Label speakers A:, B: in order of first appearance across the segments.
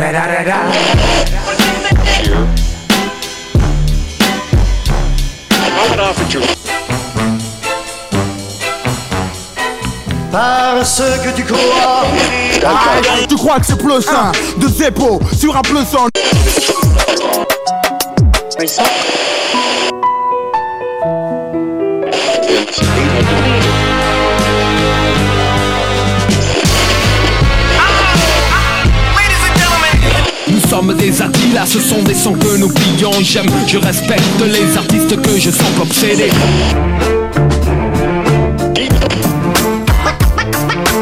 A: da da da da.
B: Parce que tu crois.
C: Tu crois que c'est plus sain de Zeppo sur un plus en
D: Sommes des Attila, ce sont des sons que nous plions J'aime, je respecte les artistes que je sens obsédés.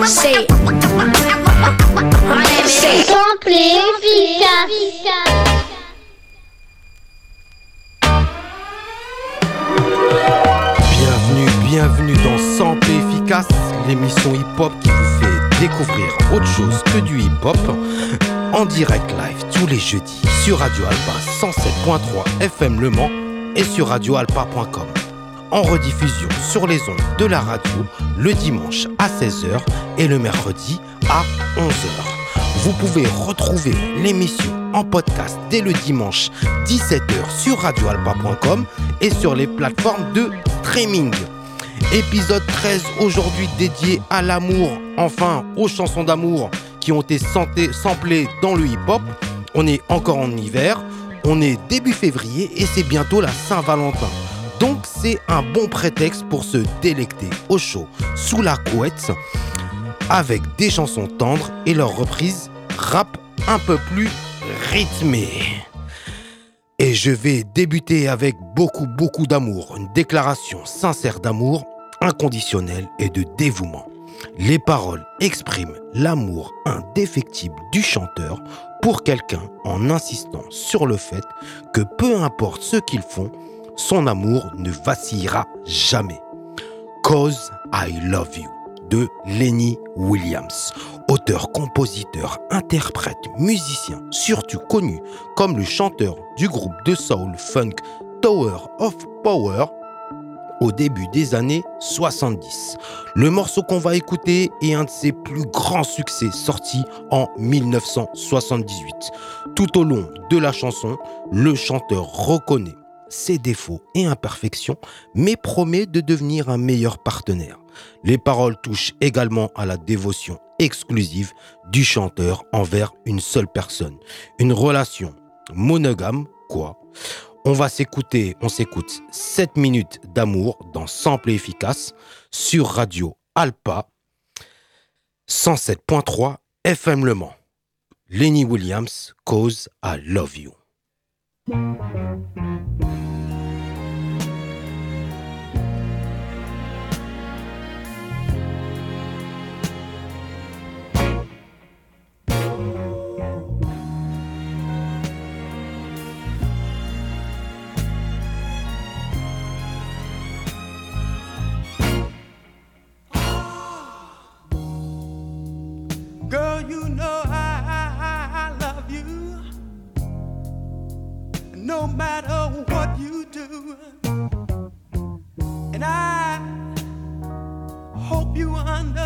E: C'est C'est simple et efficace.
F: Bienvenue, bienvenue dans Sample Efficace, l'émission hip-hop qui vous fait découvrir autre chose que du hip-hop en direct live tous les jeudis sur Radio Alpa 107.3 FM Le Mans et sur radioalpa.com. En rediffusion sur les ondes de la radio le dimanche à 16h et le mercredi à 11h. Vous pouvez retrouver l'émission en podcast dès le dimanche 17h sur radioalpa.com et sur les plateformes de streaming. Épisode 13 aujourd'hui dédié à l'amour, enfin aux chansons d'amour qui ont été samplées dans le hip-hop. On est encore en hiver, on est début février et c'est bientôt la Saint-Valentin. Donc c'est un bon prétexte pour se délecter au chaud sous la couette avec des chansons tendres et leurs reprises rap un peu plus rythmées. Et je vais débuter avec beaucoup, beaucoup d'amour, une déclaration sincère d'amour, inconditionnel et de dévouement. Les paroles expriment l'amour indéfectible du chanteur pour quelqu'un en insistant sur le fait que peu importe ce qu'ils font, son amour ne vacillera jamais. Cause I Love You de Lenny Williams, auteur, compositeur, interprète, musicien, surtout connu comme le chanteur du groupe de soul funk Tower of Power au début des années 70. Le morceau qu'on va écouter est un de ses plus grands succès sorti en 1978. Tout au long de la chanson, le chanteur reconnaît ses défauts et imperfections, mais promet de devenir un meilleur partenaire. Les paroles touchent également à la dévotion exclusive du chanteur envers une seule personne. Une relation monogame, quoi? On va s'écouter, on s'écoute 7 minutes d'amour dans Sample et Efficace sur Radio Alpa 107.3 FM Le Mans. Lenny Williams, Cause I Love You.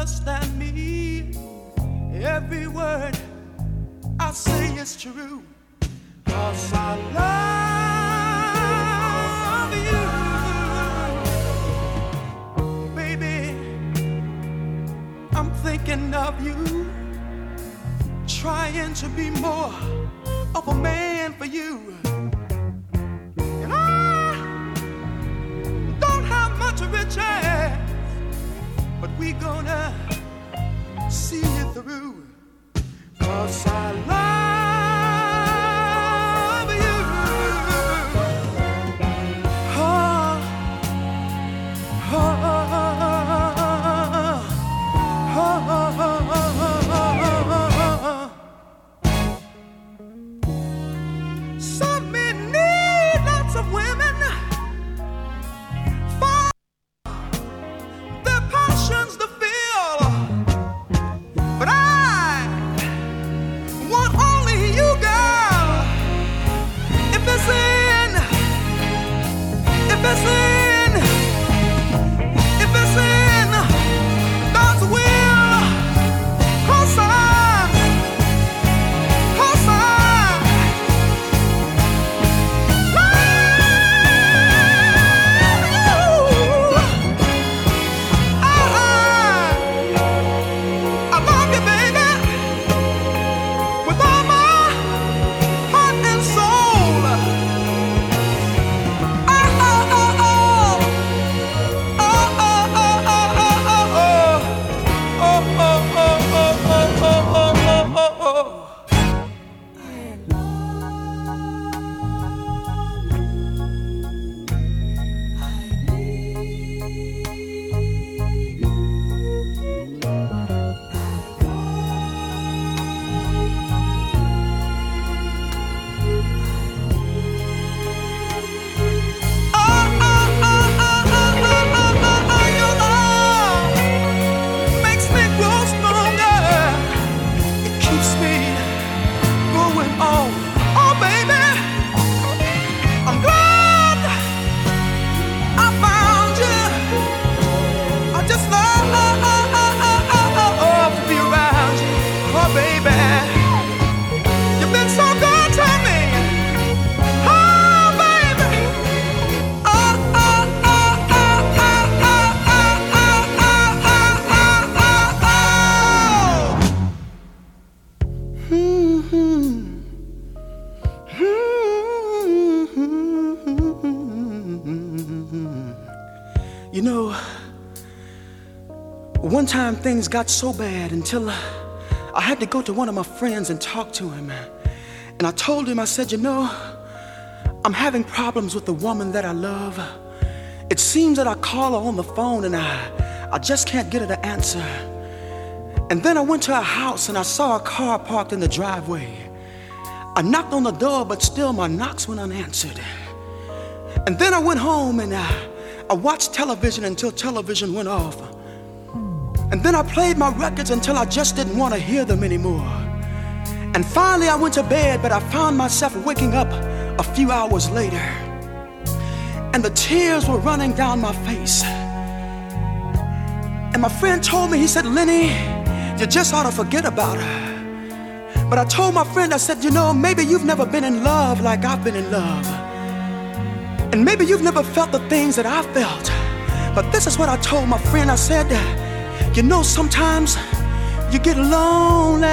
G: Understand me. Every word I say is true. Cause I love you. Baby, I'm thinking of you trying to be more of a man for you. We gonna see you through. Cause I love things got so bad until I had to go to one of my friends and talk to him. And I told him, I said, you know, I'm having problems with the woman that I love. It seems that I call her on the phone and I, I just can't get her to answer. And then I went to her house and I saw a car parked in the driveway. I knocked on the door, but still my knocks went unanswered. And then I went home and I, I watched television until television went off. And then I played my records until I just didn't want to hear them anymore. And finally I went to bed, but I found myself waking up a few hours later. And the tears were running down my face. And my friend told me, he said, Lenny, you just ought to forget about her. But I told my friend, I said, you know, maybe you've never been in love like I've been in love. And maybe you've never felt the things that I felt. But this is what I told my friend. I said, you know, sometimes you get lonely.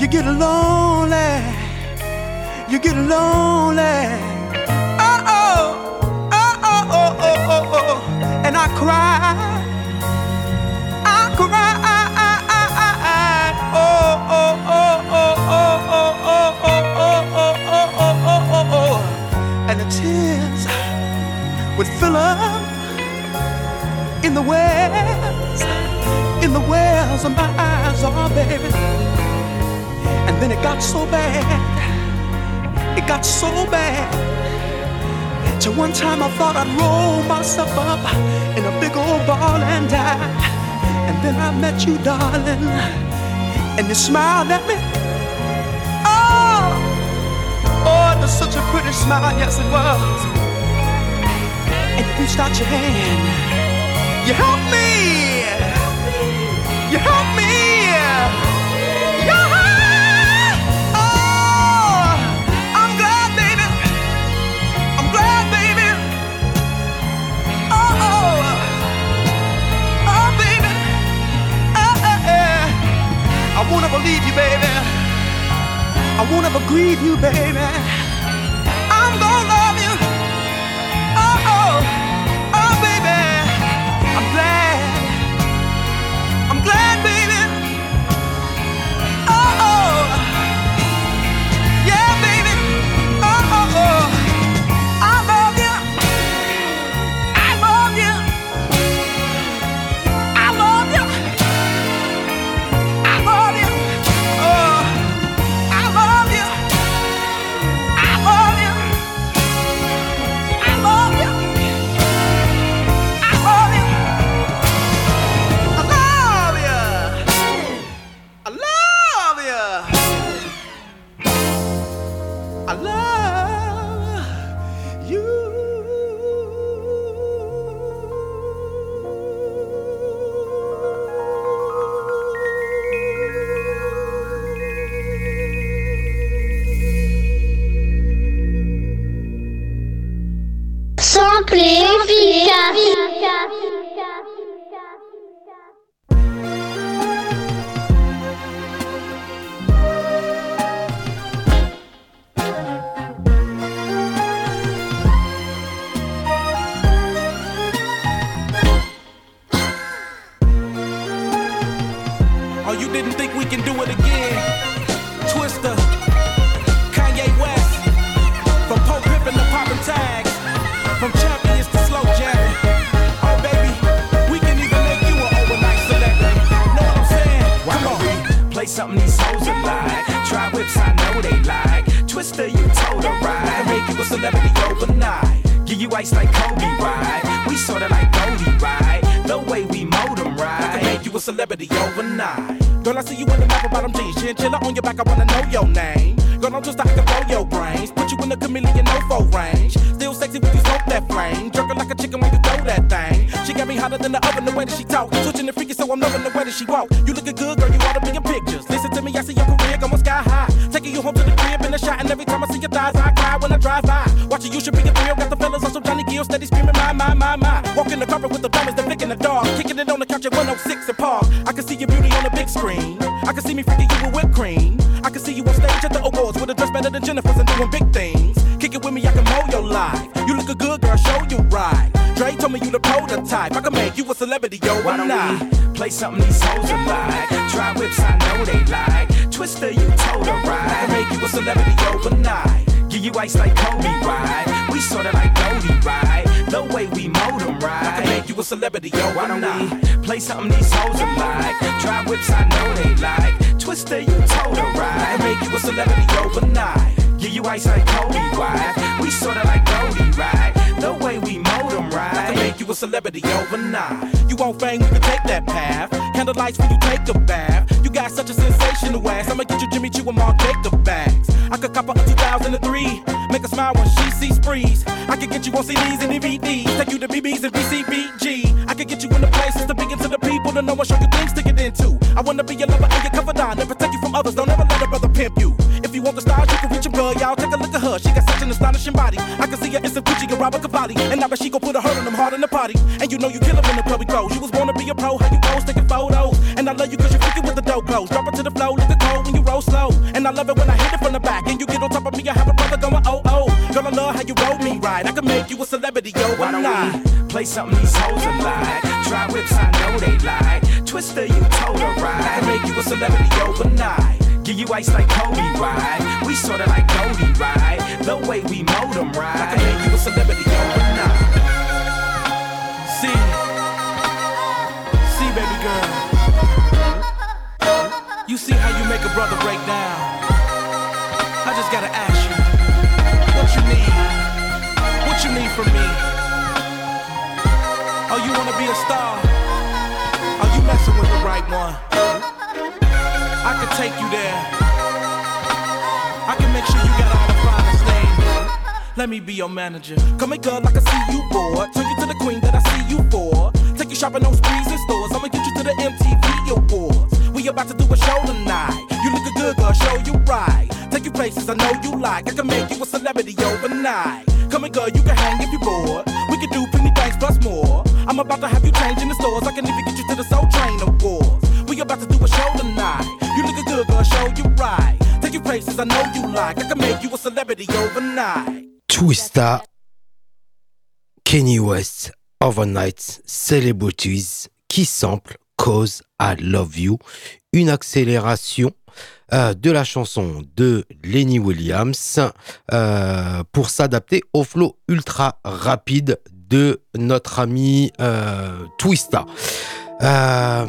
G: You get lonely. You get lonely. Oh, oh, oh, oh, oh, oh, oh. And I cry. I cry. And the tears would fill up in the wells, in the wells of my eyes, oh baby. And then it got so bad, it got so bad. Till one time I thought I'd roll myself up in a big old ball and die. And then I met you, darling, and you smiled at me. Oh, oh, it was such a pretty smile, yes it was. And you reached out your hand. You help me. You help me. Yeah. Oh, I'm glad, baby. I'm glad, baby. Oh, oh, oh, baby. Eh. I won't ever leave you, baby. I won't ever grieve you, baby.
H: A celebrity,
I: yo.
H: Why don't we play something these hoes are like? Try whips, I know they like. Twista, you told her right.
I: Make you a celebrity overnight.
H: Give you ice like Kobe, right? We sorta like Goldie, right? Right?
I: I can make you a celebrity overnight.
H: You
I: won't fame, you can take that path. Candlelights when you take a bath. You got such a sensational ass. I'ma get you Jimmy Choo and Marc Jacob bags. I could cop a 2003. Make her smile when she sees sprees. I could get you on CDs and DVDs. Take you to BBs and BCBG. I could get you in the places to begin to the people to know and show you things to get into. I wanna be your lover and your confidant and protect you others. Don't ever let a brother pimp you. If you want the stars, you can reach him, girl. Y'all take a look at her. She got such an astonishing body. I can see her in some Gucci and Roberto Cavalli. And now that she gon' put a hurt on them hard in the party. And you know you kill 'em in the we go. You was born to be a pro, how you pose, taking photos. And I love you cause you're freaking with the dope clothes. Drop it to the flow, look the cold when you roll slow. And I love it when I hit it from the back. And you get on top of me, I have a brother going oh. Girl, I love how you roll me right. I can make you a celebrity, yo,
H: Why
I: not.
H: play something these hoes are like? Try whips, I know they like. Twista, you told her
I: I
H: right.
I: can make you a celebrity overnight.
H: Give you ice like Kobe, right? We sorta like Goldie, right? The way we mold them, right?
I: I can make you a celebrity overnight. See, see, baby girl. You see how you make a brother break down. I just gotta ask you need from me? Oh, you wanna be a star? Oh, you messing with the right one. I can take you there. I can make sure you got all the. Let me be your manager. Come here, girl, I can see you bored. Turn you to the queen that I see you for. Take you shopping on sprees and stores. I'ma get you to the MTV Awards. We about to do a show tonight. You lookin' good, girl, show you right. Take you places I know you like. I can make you a celebrity overnight. Come here, girl, you can hang if you bored. We can do plenty things plus more. I'm about to have you change in the stores. I can even get you to the Soul Train Awards. We about to do a show tonight. You lookin' good, girl, show you right. Take you places I know you like. I can make you a celebrity overnight.
F: Twista, Kenny West, Overnight Celebrities, qui sample Cause I Love You, une accélération euh, de la chanson de Lenny Williams euh, pour s'adapter au flow ultra rapide de notre ami euh, Twista. Euh,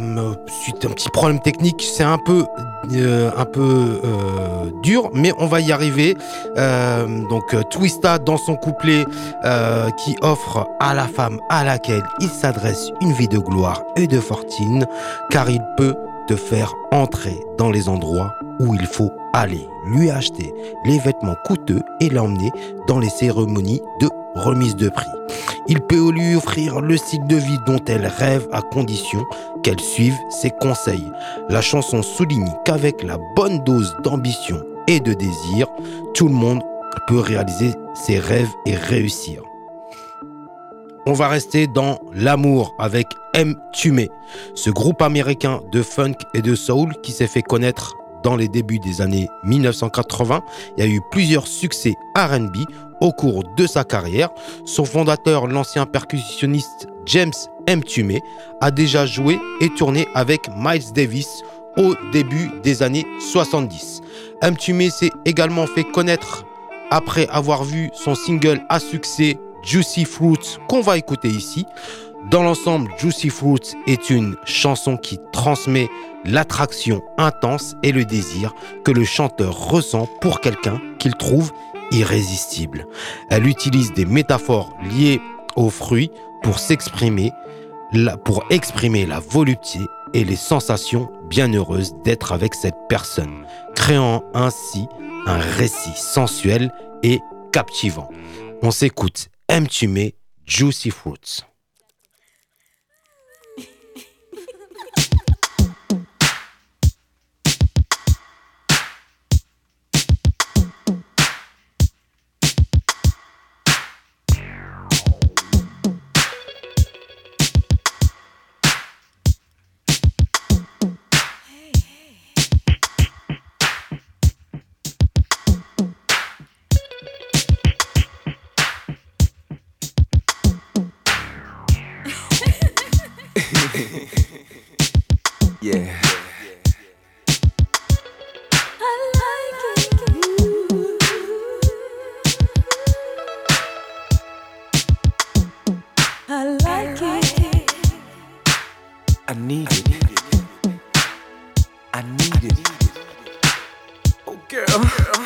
F: un petit problème technique, c'est un peu, euh, euh, dur, mais on va y arriver. Euh, donc Twista dans son couplet qui offre à la femme à laquelle il s'adresse une vie de gloire et de fortune, car il peut te faire entrer dans les endroits où il faut aller, lui acheter les vêtements coûteux et l'emmener dans les cérémonies de remise de prix. Il peut lui offrir le style de vie dont elle rêve à condition qu'elle suive ses conseils. La chanson souligne qu'avec la bonne dose d'ambition et de désir, tout le monde peut réaliser ses rêves et réussir. On va rester dans l'amour avec M. Tumé, ce groupe américain de funk et de soul qui s'est fait connaître dans les débuts des années 1980. Il y a eu plusieurs succès RB au cours de sa carrière. Son fondateur, l'ancien percussionniste James M. A déjà joué et tourné avec Miles Davis au début des années 70. M. S'est également fait connaître après avoir vu son single à succès Juicy Fruits qu'on va écouter ici. Dans l'ensemble, Juicy Fruits est une chanson qui transmet l'attraction intense et le désir que le chanteur ressent pour quelqu'un qu'il trouve irrésistible. Elle utilise des métaphores liées aux fruits pour s'exprimer, pour exprimer la volupté et les sensations bienheureuses d'être avec cette personne, créant ainsi un récit sensuel et captivant. On s'écoute M. Juicy Fruits.
J: Uh, uh.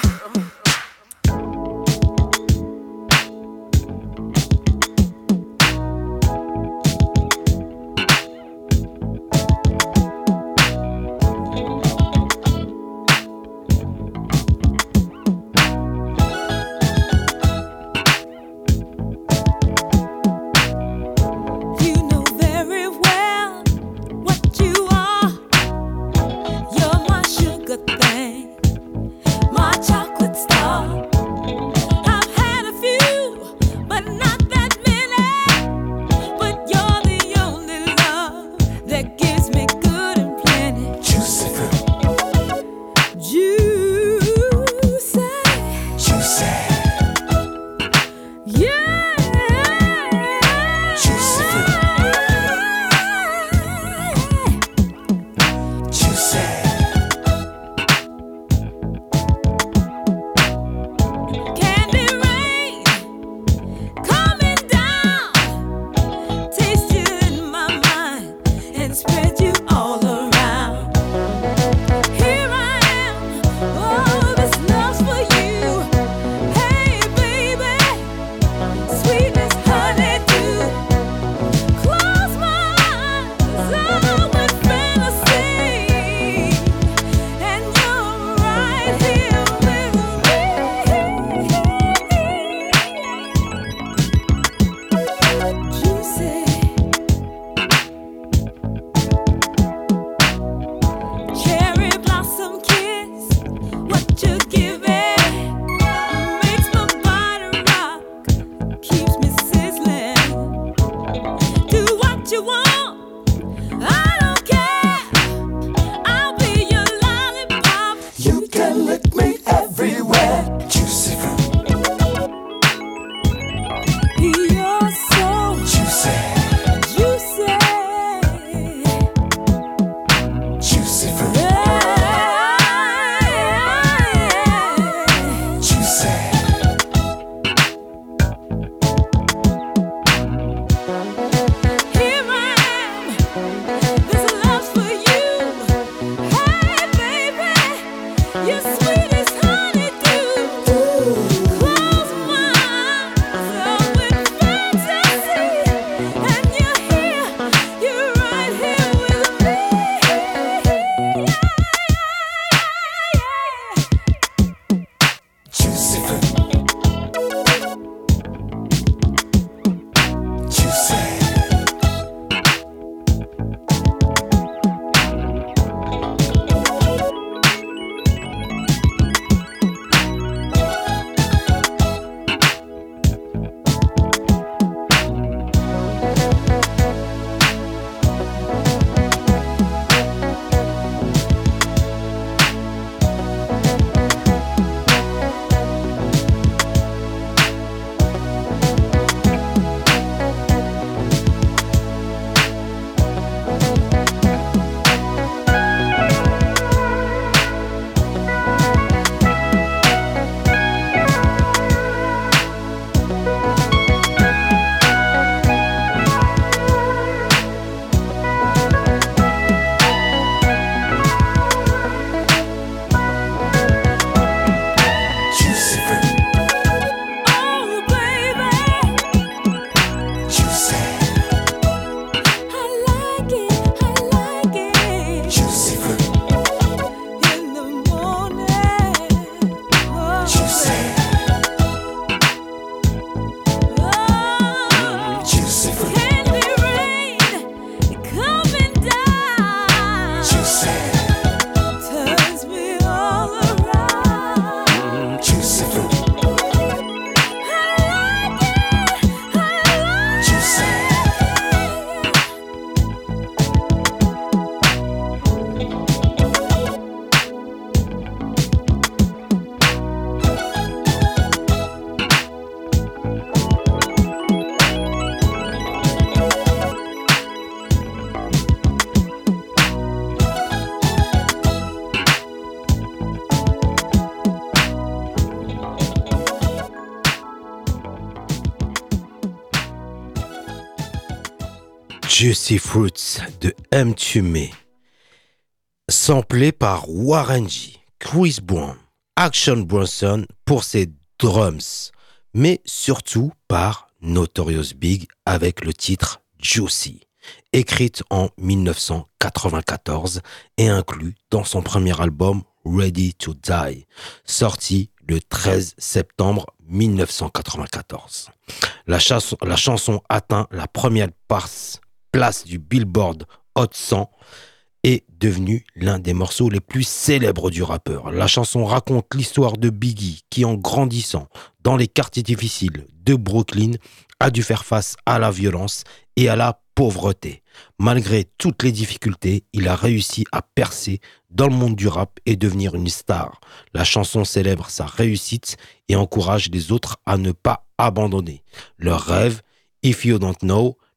H: Juicy
F: Fruits de M. Tumé, samplé par Warren G, Chris Brown, Action Bronson pour ses drums, mais surtout par Notorious Big avec le titre Juicy, écrite en 1994 et inclus dans son premier album Ready to Die, sorti le 13 septembre 1994. La, chanson, atteint la première place, place du Billboard Hot 100 est devenu l'un des morceaux les plus célèbres du rappeur. La chanson raconte l'histoire de Biggie qui, en grandissant dans les quartiers difficiles de Brooklyn, a dû faire face à la violence et à la pauvreté. Malgré toutes les difficultés, il a réussi à percer dans le monde du rap et devenir une star. La chanson célèbre sa réussite et encourage les autres à ne pas abandonner leur rêve. If you don't know,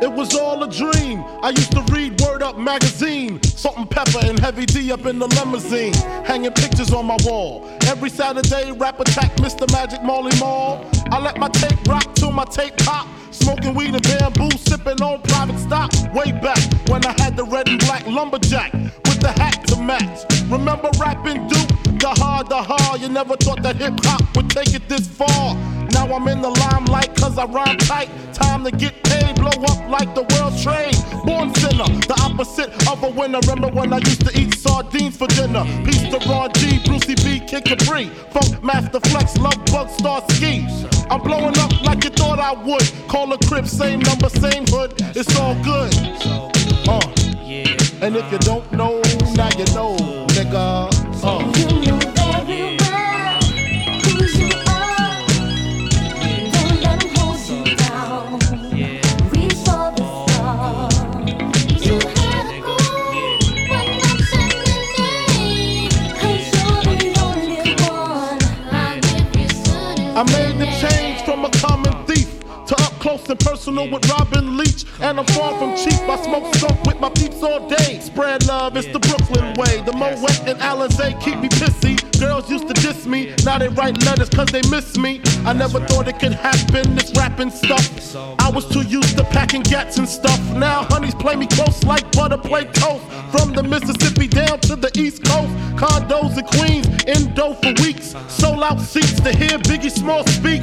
K: It was all a dream. I used to read Word Up magazine, Salt-N-Pepa and Heavy D up in the limousine, hanging pictures on my wall. Every Saturday, rap attack Mr. Magic Marley Marl. I let my tape rock till my tape pop. Smoking weed and bamboo, sipping on private stock. Way back when I had the red and black lumberjack with the hat to match. Remember rapping Duke? The hard, the hard. You never thought that hip hop would take it this far. Now I'm in the limelight cause I rhyme tight. Time to get paid, blow up like the world trade. Born sinner, the opposite of a winner. Remember when I used to eat sardines for dinner? Peace to Ron G, Brucey B, Kid Capri. Funkmaster Flex, Lovebug Starski. I'm blowing up like thought I would. Call a crib, same number, same hood. It's all good. Uh. And if you don't know, personal with Robin Leach. And I'm far from cheap. I smoke skunk with my peeps all day. Spread love, it's the Brooklyn way. The Moet and Alizé keep me pissy. Girls used to diss me, now they write letters cause they miss me. I never thought it could happen, this rapping stuff. I was too used to packing gats and stuff. Now honeys play me close like butter play toast. From the Mississippi down to the East Coast. Condos in Queens, in dough for weeks. Sold out seats to hear Biggie Small speak.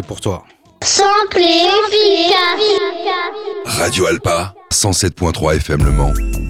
F: C'est pour toi.
E: Simple et efficace.
L: Radio Alpa, 107.3 FM Le Mans.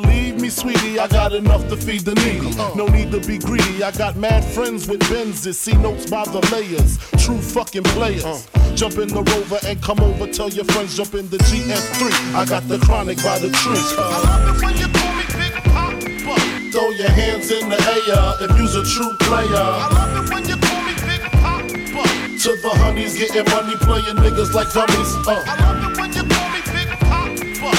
K: Believe me, sweetie, I got enough to feed the needy. No need to be greedy. I got mad friends with Benzes. See notes by the layers. True fucking players. Jump in the rover and come over. Tell your friends jump in the GS3. I got the chronic by the tree. I love it when you call me Big Papa. Throw your hands in the air if you's a true player. I love it when you call me Big Papa. To the honeys getting money, playing niggas like dummies. Uh. I love it when you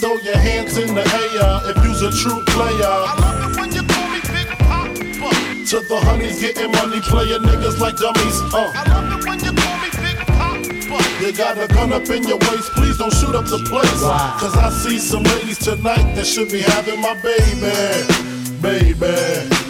K: Throw your hands in the air if you's a true player. I love it when you call me Big Papa. To the honeys getting money, playing niggas like dummies. Uh. I love it when you call me Big Papa. You got a gun up in your waist, please don't shoot up the place. Cause I see some ladies tonight that should be having my baby. Baby.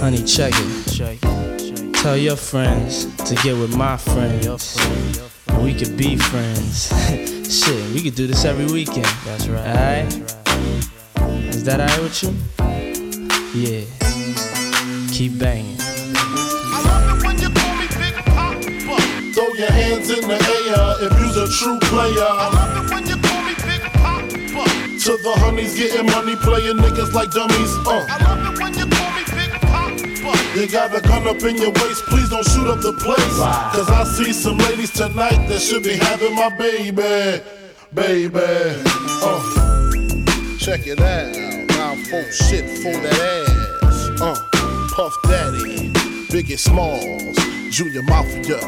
M: Honey, check it. Tell your friends to get with my friends. And we could be friends. Shit, we could do this every weekend. That's right. Alright? Is that alright with you? Yeah. Keep banging.
K: I love it when you call me Big Papa. Throw your hands in the air if you's a true player. I love it when you call me Big Papa. To the honeys getting money, playing niggas like dummies. Uh. You got a gun up in your waist, please don't shoot up the place. Cause I see some ladies tonight that should be having my baby. Baby. Uh. Check it out. Now full shit for that ass. Uh. Puff Daddy. Biggie Smalls. Junior Mafia.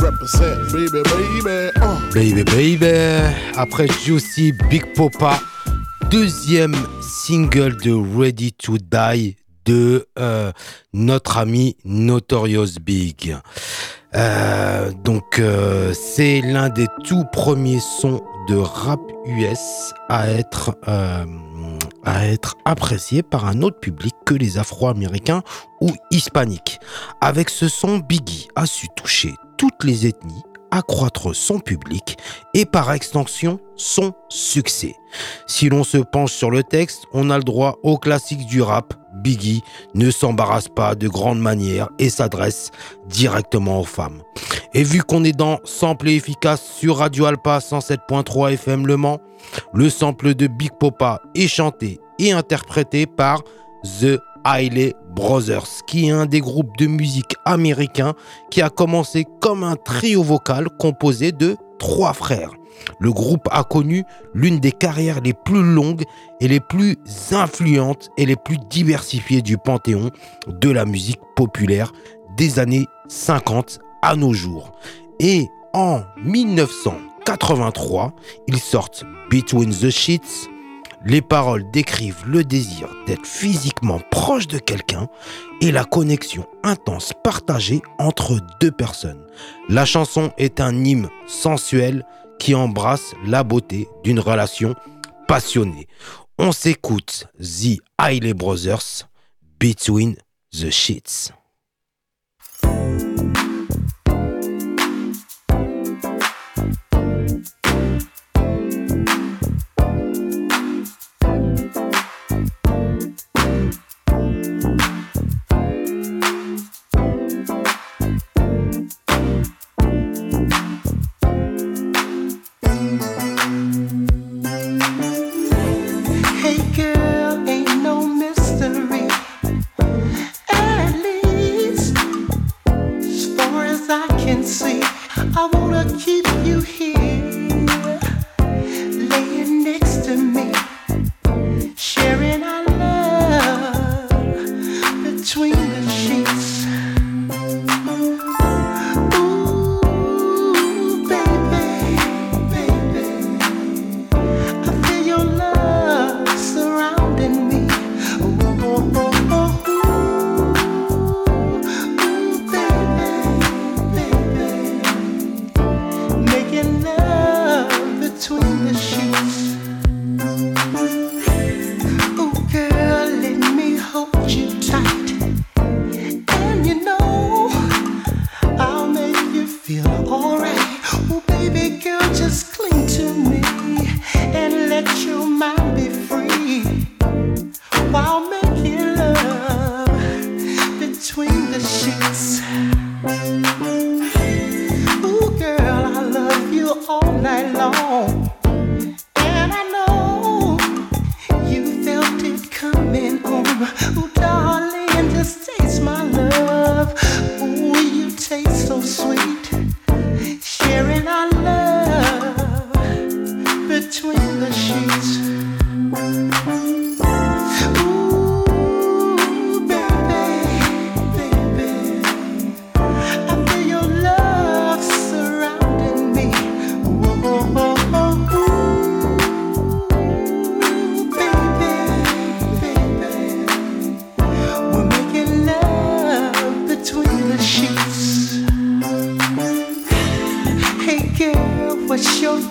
K: Represent, baby, baby. Uh.
F: Baby Baby. Après Juicy Big Popa, deuxième single de Ready to Die de euh, notre ami Notorious Big. Euh, donc euh, c'est l'un des tout premiers sons de rap US à être à être apprécié par un autre public que les Afro-Américains ou hispaniques. Avec ce son, Biggie a su toucher toutes les ethnies, accroître son public et par extension son succès. Si l'on se penche sur le texte, on a le droit au classique du rap. Biggie ne s'embarrasse pas de grande manière et s'adresse directement aux femmes. Et vu qu'on est dans Sample et efficace sur Radio Alpa 107.3 FM Le Mans, le sample de Big Popa est chanté et interprété par The Hailey Brothers, qui est un des groupes de musique américains qui a commencé comme un trio vocal composé de trois frères. Le groupe a connu l'une des carrières les plus longues et les plus influentes et les plus diversifiées du panthéon de la musique populaire des années 50 à nos jours. Et en 1983, ils sortent Between the Sheets. Les paroles décrivent le désir d'être physiquement proche de quelqu'un et la connexion intense partagée entre deux personnes. La chanson est un hymne sensuel, qui embrasse la beauté d'une relation passionnée. On s'écoute The Hailey Brothers Between the Sheets.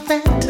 N: perfect.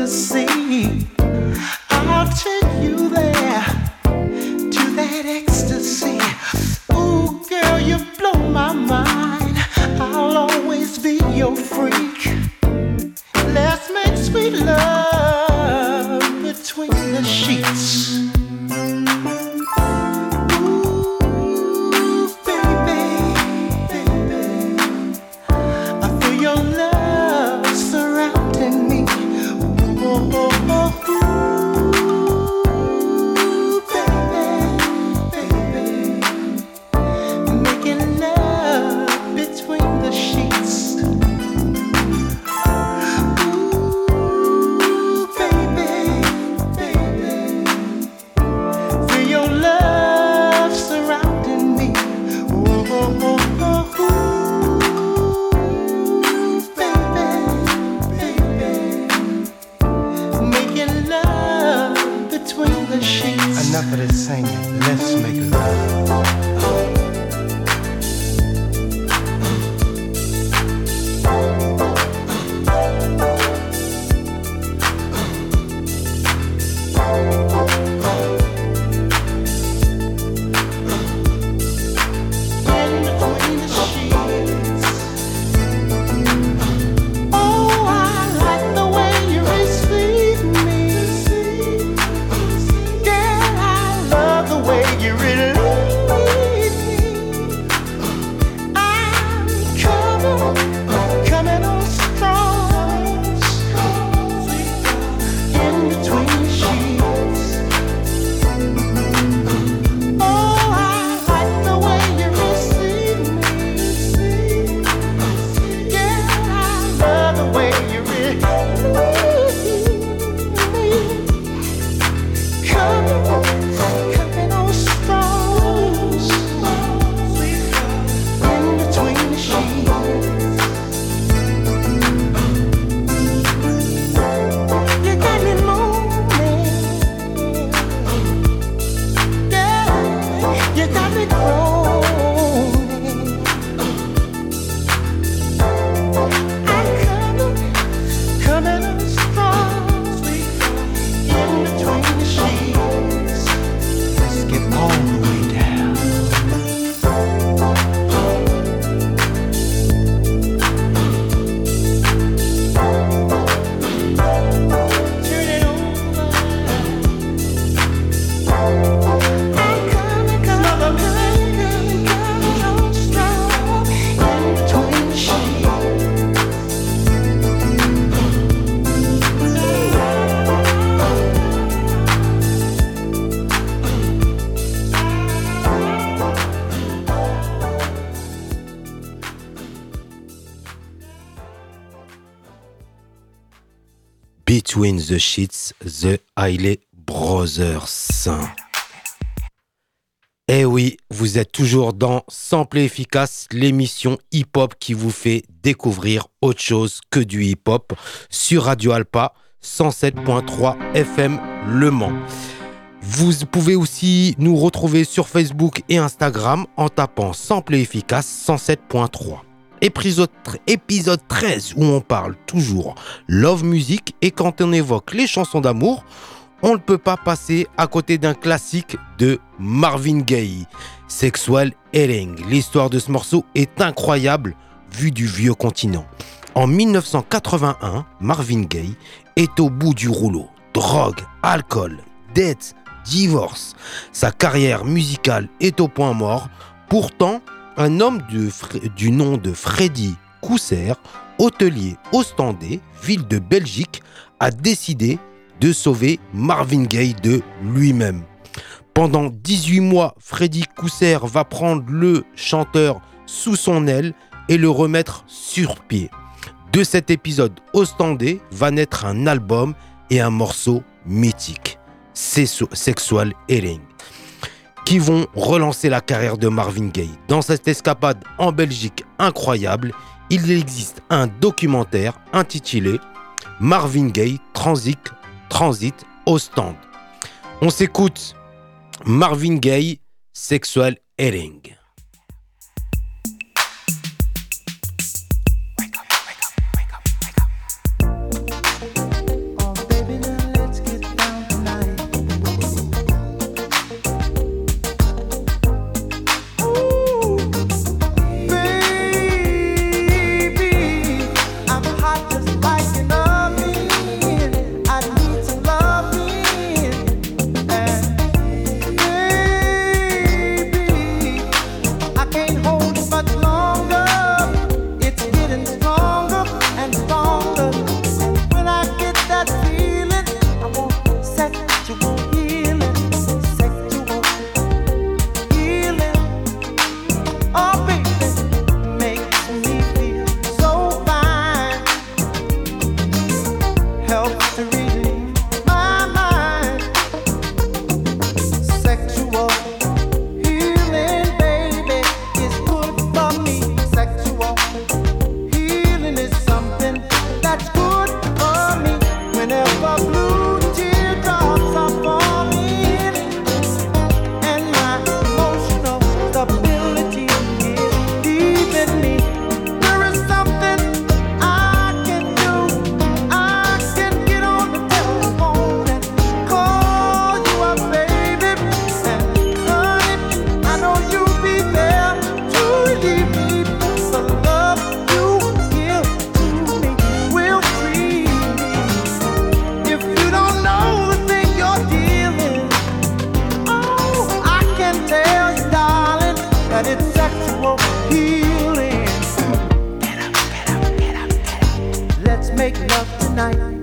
N: Between the Sheets, The
F: Hailey Brothers. Eh oui, vous êtes toujours dans Sample Efficace, l'émission hip-hop qui vous fait découvrir autre chose que du hip-hop sur Radio Alpa 107.3 FM Le Mans. Vous pouvez aussi nous retrouver sur Facebook et Instagram en tapant Sample Efficace 107.3 épisode, épisode 13 où on parle toujours love music et quand on évoque les chansons d'amour, on ne peut pas passer à côté d'un classique de Marvin Gaye, Sexual Healing. L'histoire de ce morceau est incroyable vu du vieux continent. En 1981, Marvin Gaye est au bout du rouleau. Drogue, alcool, dette, divorce. Sa carrière musicale est au point mort. Pourtant, un homme du nom de Freddy Cousser, hôtelier ostendais, ville de Belgique, a décidé de sauver Marvin Gaye de lui-même. Pendant 18 mois, Freddy Cousser va prendre le chanteur sous son aile et le remettre sur pied. De cet épisode ostendé va naître un album et un morceau mythique, Sexual Healing qui vont relancer la carrière de Marvin Gaye. Dans cette escapade en Belgique incroyable, il existe un documentaire intitulé Marvin Gaye Transit, Transit au stand. On s'écoute Marvin Gaye Sexual Healing.
N: make love tonight.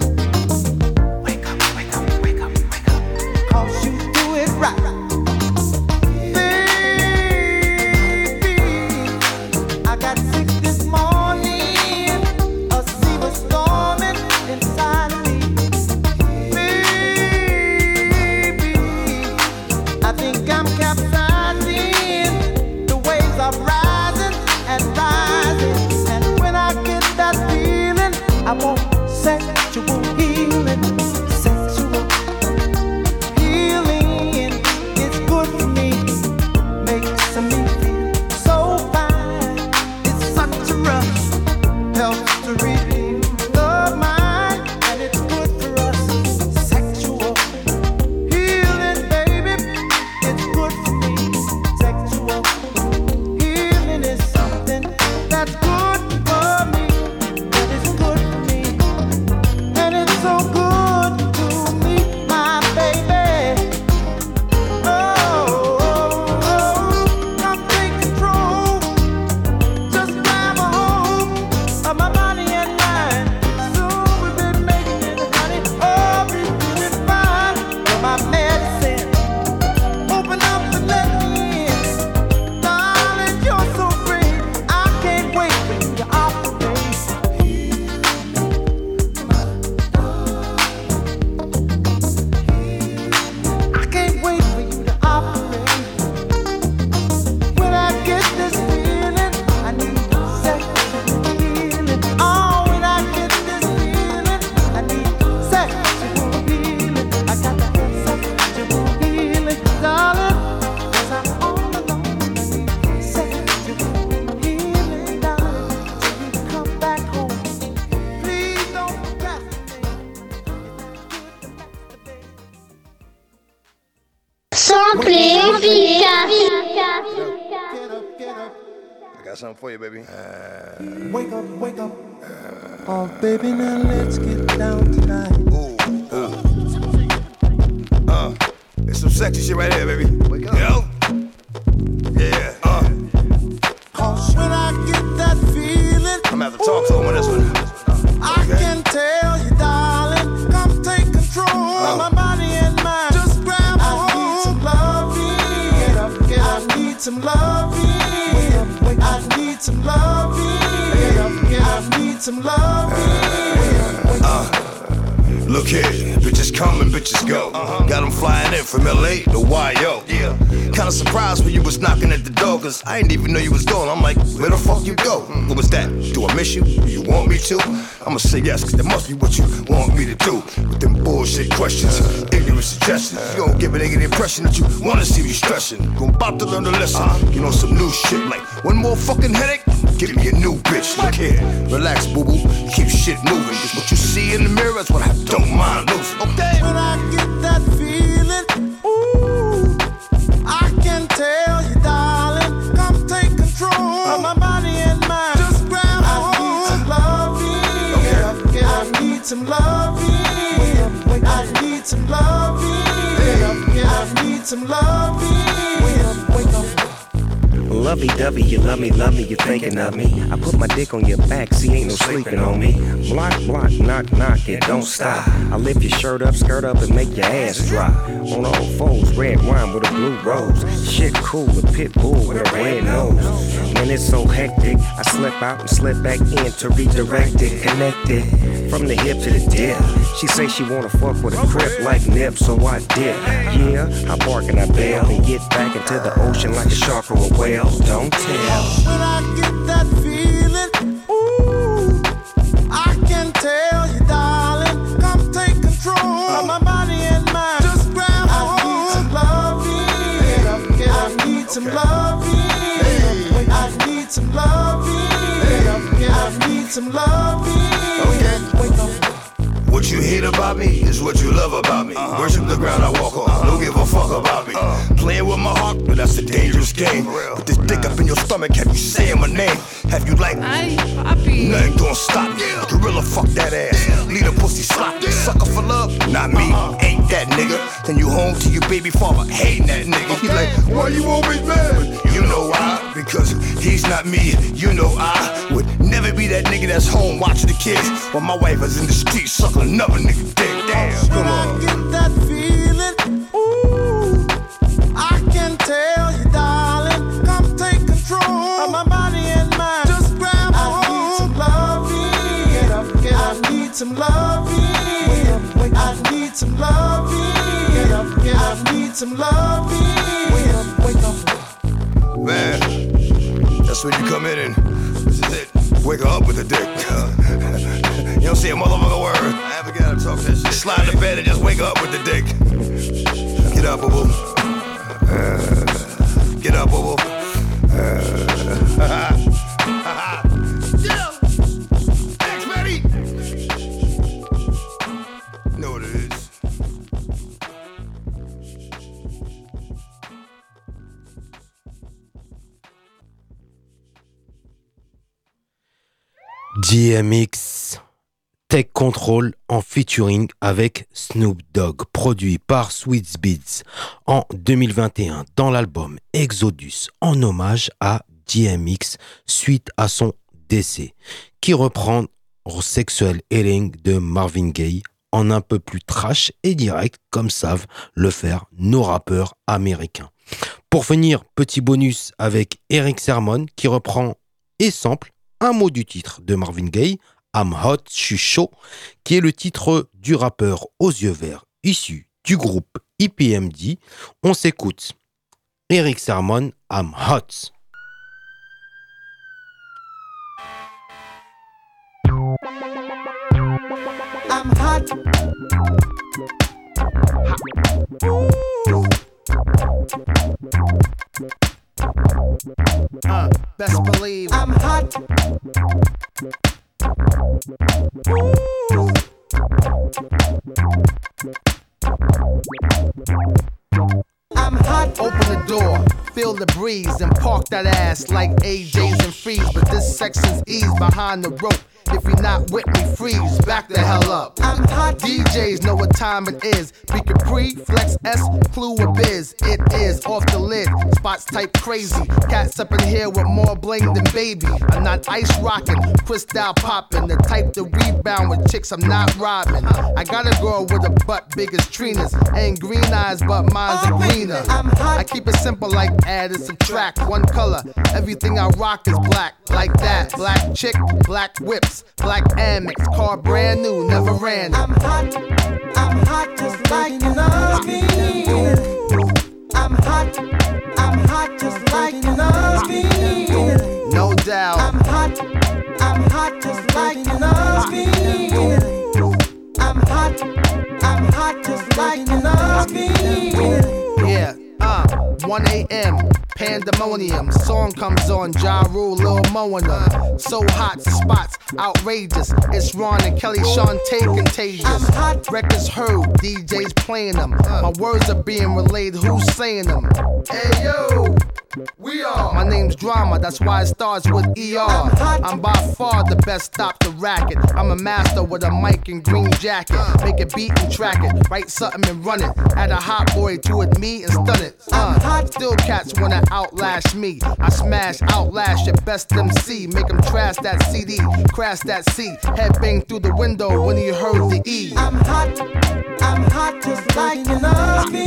N: Something for you,
O: baby.
N: Wake up, wake up. Oh, baby, now let's get down tonight.
O: Uh, it's some sexy shit right here, baby. Wake up. Yo. Here, bitches come and bitches go. Got them flying in from LA to YO. Yeah. Kinda surprised when you was knocking at the door, cause I didn't even know you was gone. I'm like, where the fuck you go? What was that? Do I miss you? Do you want me to? I'ma say yes, cause that must be what you want me to do. With them bullshit questions, ignorant suggestions. You gon' give a nigga the impression that you wanna see me stressing. You about to learn a lesson. You know, some new shit like one more fucking headache. Give me a new bitch. Look here, relax, boo boo. Keep shit moving. Cause what you see in the mirror is what I don't mind losing. Okay.
N: When I get that feeling, I need some loving. Get up, get up. I need some loving.
A: Lovey dovey, you love me, love me, you're thinking of me. I put my dick on your back, see, ain't no sleeping on me. Block, block, knock, knock, it don't stop. I lift your shirt up, skirt up, and make your ass drop. On all fours, red wine with a blue rose. Shit cool, a pit bull with a red nose. Man, it's so hectic, I slip out and slip back in to redirect it, connect it. From the hip to the dip. She say she wanna fuck with a crip like Nip, so I dip. Yeah, I bark and I bail and get back into the ocean like a shark or a whale. Don't tell.
N: When I get that feeling, ooh, I can tell you, darling, come take control of my body and mind. Just grab hold. Get up, get up. I need some loving. I need some loving. Get up, get up. I need some loving. Oh, Wake up.
O: What you hate about me is what you love about me. Worship the ground I walk on. Don't give a fuck about me. Playing with my heart, but that's a dangerous game. Put this dick up in your stomach, have you saying my name? Have you like Nothing gonna stop me. Gorilla, fuck that ass. Lead a pussy sloppy. Sucker for love, not me. Ain't that nigga. Then you home to your baby father, hating that nigga. He like, why you always mad? You know why? Because he's not me. You know I would never be that nigga that's home watching the kids while my wife is in the street sucking another nigga dick. Damn, come on.
N: Get that feeling, ooh, I can tell you, darling, come take control of my body and mind. Just grab a hold. Get up, get up. I need some loving. I some loving. Wake up, wake up.
O: Man, that's when you come in and this is it. Wake her up with a dick. you don't say a motherfucker word. slide to bed and just wake up with the dick. Get up, boo boo. Uh, get up, boo
F: DMX Tech Control en featuring avec Snoop Dogg, produit par Sweet Beats en 2021 dans l'album Exodus en hommage à DMX suite à son décès, qui reprend Sexual Healing de Marvin Gaye en un peu plus trash et direct comme savent le faire nos rappeurs américains. Pour finir, petit bonus avec Eric Sermon qui reprend et sample un mot du titre de Marvin Gaye, I'm Hot, je suis chaud, qui est le titre du rappeur aux yeux verts issu du groupe IPMD. On s'écoute. Eric Sermon, I'm Hot.
N: I'm hot.
P: Uh, best believe
N: I'm hot.
P: That ass like AJ's and freeze. But this section's ease behind the rope. If you're not with me, freeze, back the hell up.
N: I'm hot.
P: DJs know what time it is. Be Capri, Flex S, Clue or Biz. It is off the lid. Spots type crazy. Cats up in here with more bling than baby. I'm not ice rocking, crystal popping. The type to rebound with chicks I'm not robbing. I got a girl with a butt big as Trina's. Ain't green eyes, but mine's are oh, greener. I keep it simple like add and subtract. One color. Everything I rock is black. Like that. Black chick, black whips. Black Amex, car brand new, never ran.
N: I'm hot. I'm hot just like you love me. I'm hot. I'm hot just like you love me.
P: No doubt.
N: I'm hot. I'm hot just like you love me. I'm hot. I'm hot just like you love me.
P: Yeah, uh, 1 a.m. Pandemonium, song comes on, Ja Rule, Lil Moana. So hot, spots outrageous. It's Ron and Kelly, Shantae contagious. I'm hot. Records heard, DJs playing them. My words are being relayed, who's saying them? Hey yo, we are. My name's Drama, that's why it starts with ER. I'm by far the best, stop the racket. I'm a master with a mic and green jacket. Make a beat and track it, write something and run it. Add a hot boy to it, me and stun it. Uh, still cats wanna outlast me. I smash, outlast your best MC. Make them trash that CD, crash that C. Head bang through the window when he heard the E.
N: I'm hot. I'm hot just like you love me.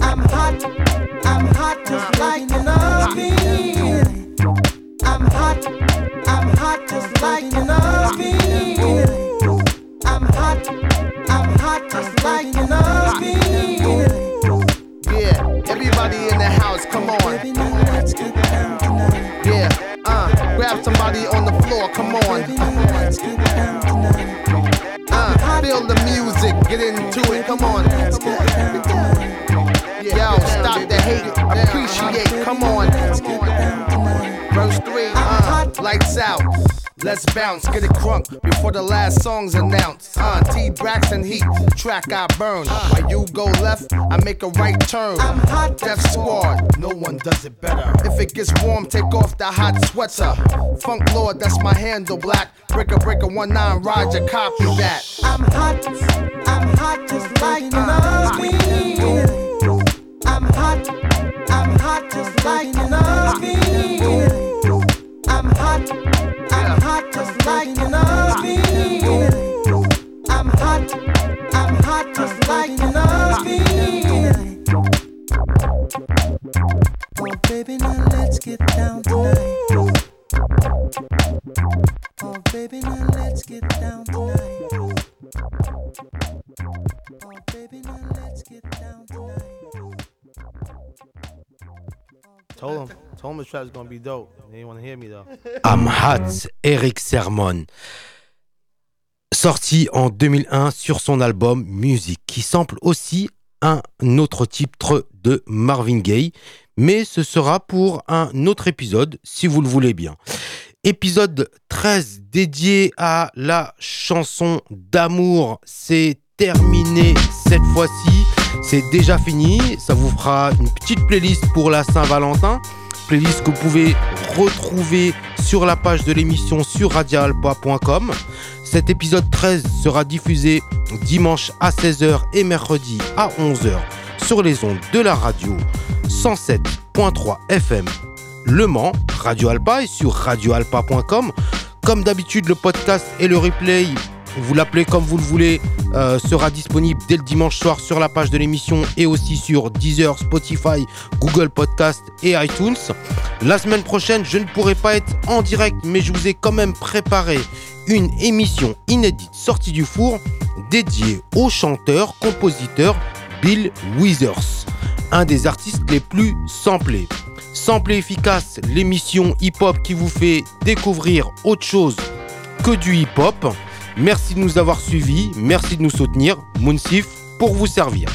N: I'm hot. I'm hot just like you love me. I'm hot. I'm hot just like you love me. I'm hot. I'm hot just like you love me.
P: Yeah, everybody in the house, come on. Yeah, uh, grab somebody on the floor, come on. Feel the music, get into it, come on. Yo, stop the hate, appreciate, come on. Verse 3, uh, lights out. Let's bounce, get it crunk before the last song's announced. Uh, T Braxton Heat, track I burn. While you go left, I make a right turn. I'm hot, Death Squad, no one does it better. If it gets warm, take off the hot sweater. Funk Lord, that's my handle, black. Breaker, breaker, one nine, Roger, copy that.
N: I'm hot. I'm hot just like love me. I'm hot. I'm hot just like love me. I'm hot. Hot just like you love me. I'm hot. I'm hot just like you love me.
Q: Oh, baby, now let's get down tonight. Oh, baby, now let's get down tonight. Oh, baby, now let's get down tonight.
R: Told him,
F: hot, Eric Sermon. sorti en 2001 sur son album Music, qui sample aussi un autre titre de Marvin Gaye, mais ce sera pour un autre épisode, si vous le voulez bien. Épisode 13 dédié à la chanson d'amour, c'est terminé cette fois-ci, c'est déjà fini, ça vous fera une petite playlist pour la Saint-Valentin playlist que vous pouvez retrouver sur la page de l'émission sur radialpa.com. Cet épisode 13 sera diffusé dimanche à 16h et mercredi à 11h sur les ondes de la radio 107.3 FM Le Mans, Radio Alpa et sur radioalpa.com. Comme d'habitude, le podcast et le replay vous l'appelez comme vous le voulez, euh, sera disponible dès le dimanche soir sur la page de l'émission et aussi sur Deezer, Spotify, Google Podcast et iTunes. La semaine prochaine, je ne pourrai pas être en direct, mais je vous ai quand même préparé une émission inédite sortie du four dédiée au chanteur, compositeur Bill Withers, un des artistes les plus samplés. Samplé efficace, l'émission hip-hop qui vous fait découvrir autre chose que du hip-hop. Merci de nous avoir suivis, merci de nous soutenir. Mounsif pour vous servir.